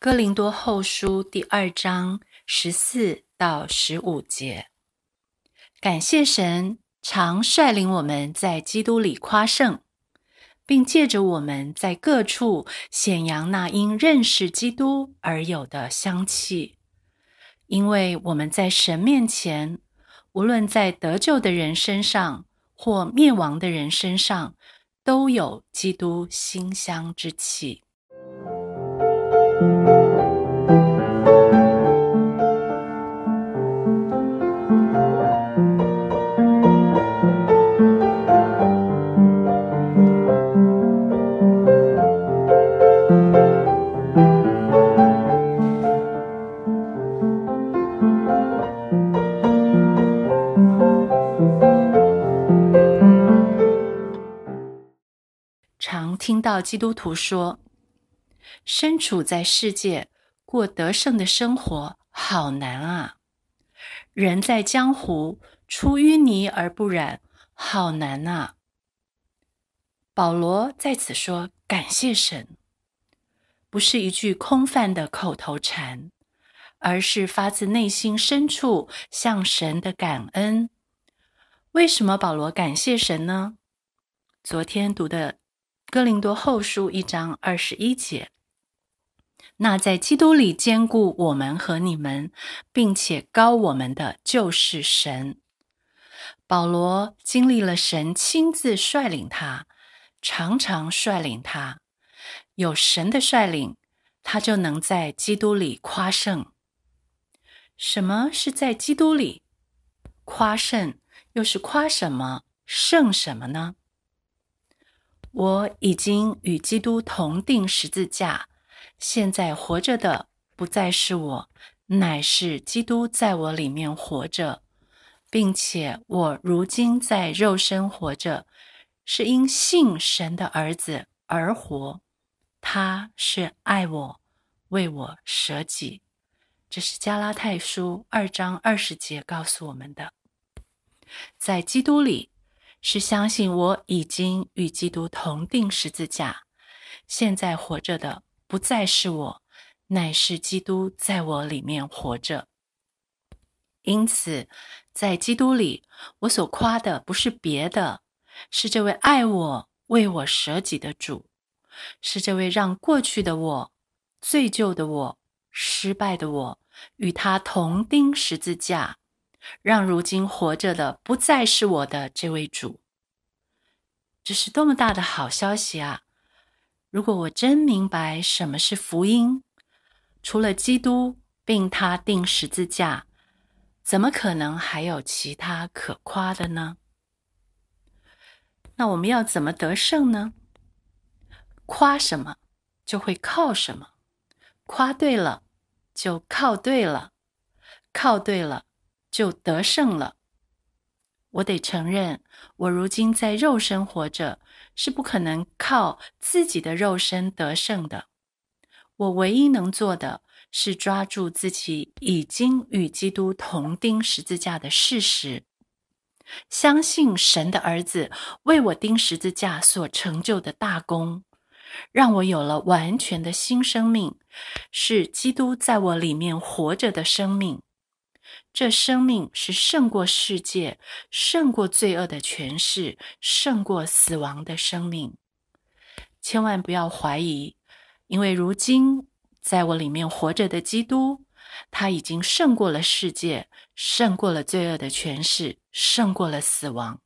哥林多后书第二章十四到十五节，感谢神常率领我们在基督里夸胜，并借着我们在各处显扬那因认识基督而有的香气，因为我们在神面前，无论在得救的人身上或灭亡的人身上，都有基督馨香之气。听到基督徒说。身处在世界过得胜的生活好难啊！人在江湖出淤泥而不染，好难啊！保罗在此说：“感谢神，不是一句空泛的口头禅，而是发自内心深处向神的感恩。为什么保罗感谢神呢？昨天读的《哥林多后书》一章二十一节。那在基督里兼顾我们和你们，并且高我们的就是神。保罗经历了神亲自率领他，常常率领他。有神的率领，他就能在基督里夸胜。什么是在基督里夸胜？又是夸什么？胜什么呢？我已经与基督同定十字架。现在活着的不再是我，乃是基督在我里面活着，并且我如今在肉身活着，是因信神的儿子而活。他是爱我，为我舍己。这是加拉太书二章二十节告诉我们的。在基督里，是相信我已经与基督同定十字架，现在活着的。不再是我，乃是基督在我里面活着。因此，在基督里，我所夸的不是别的，是这位爱我、为我舍己的主，是这位让过去的我、罪疚的我、失败的我与他同钉十字架，让如今活着的不再是我的这位主。这是多么大的好消息啊！如果我真明白什么是福音，除了基督并他钉十字架，怎么可能还有其他可夸的呢？那我们要怎么得胜呢？夸什么就会靠什么，夸对了就靠对了，靠对了就得胜了。我得承认，我如今在肉身活着，是不可能靠自己的肉身得胜的。我唯一能做的是抓住自己已经与基督同钉十字架的事实，相信神的儿子为我钉十字架所成就的大功，让我有了完全的新生命，是基督在我里面活着的生命。这生命是胜过世界、胜过罪恶的权势、胜过死亡的生命。千万不要怀疑，因为如今在我里面活着的基督，他已经胜过了世界，胜过了罪恶的权势，胜过了死亡。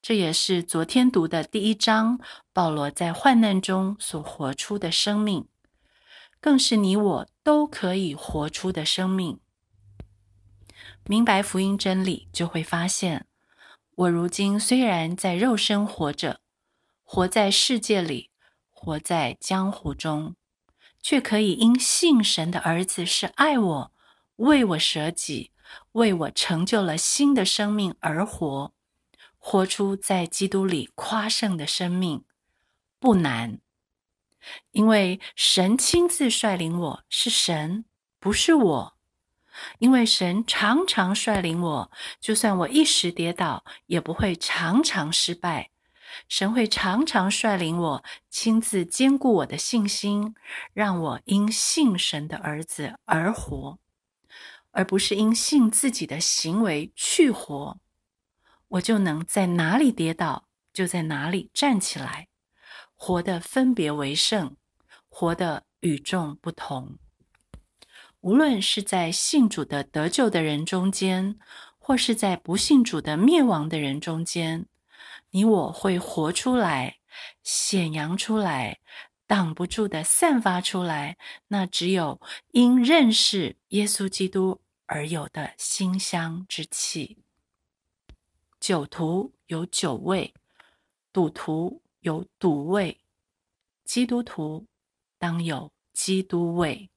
这也是昨天读的第一章，保罗在患难中所活出的生命，更是你我都可以活出的生命。明白福音真理，就会发现，我如今虽然在肉身活着，活在世界里，活在江湖中，却可以因信神的儿子是爱我，为我舍己，为我成就了新的生命而活，活出在基督里夸胜的生命，不难，因为神亲自率领我，是神，不是我。因为神常常率领我，就算我一时跌倒，也不会常常失败。神会常常率领我，亲自兼顾我的信心，让我因信神的儿子而活，而不是因信自己的行为去活。我就能在哪里跌倒，就在哪里站起来，活得分别为圣，活得与众不同。无论是在信主的得救的人中间，或是在不信主的灭亡的人中间，你我会活出来，显扬出来，挡不住的散发出来。那只有因认识耶稣基督而有的馨香之气。酒徒有酒味，赌徒有赌味，基督徒当有基督味。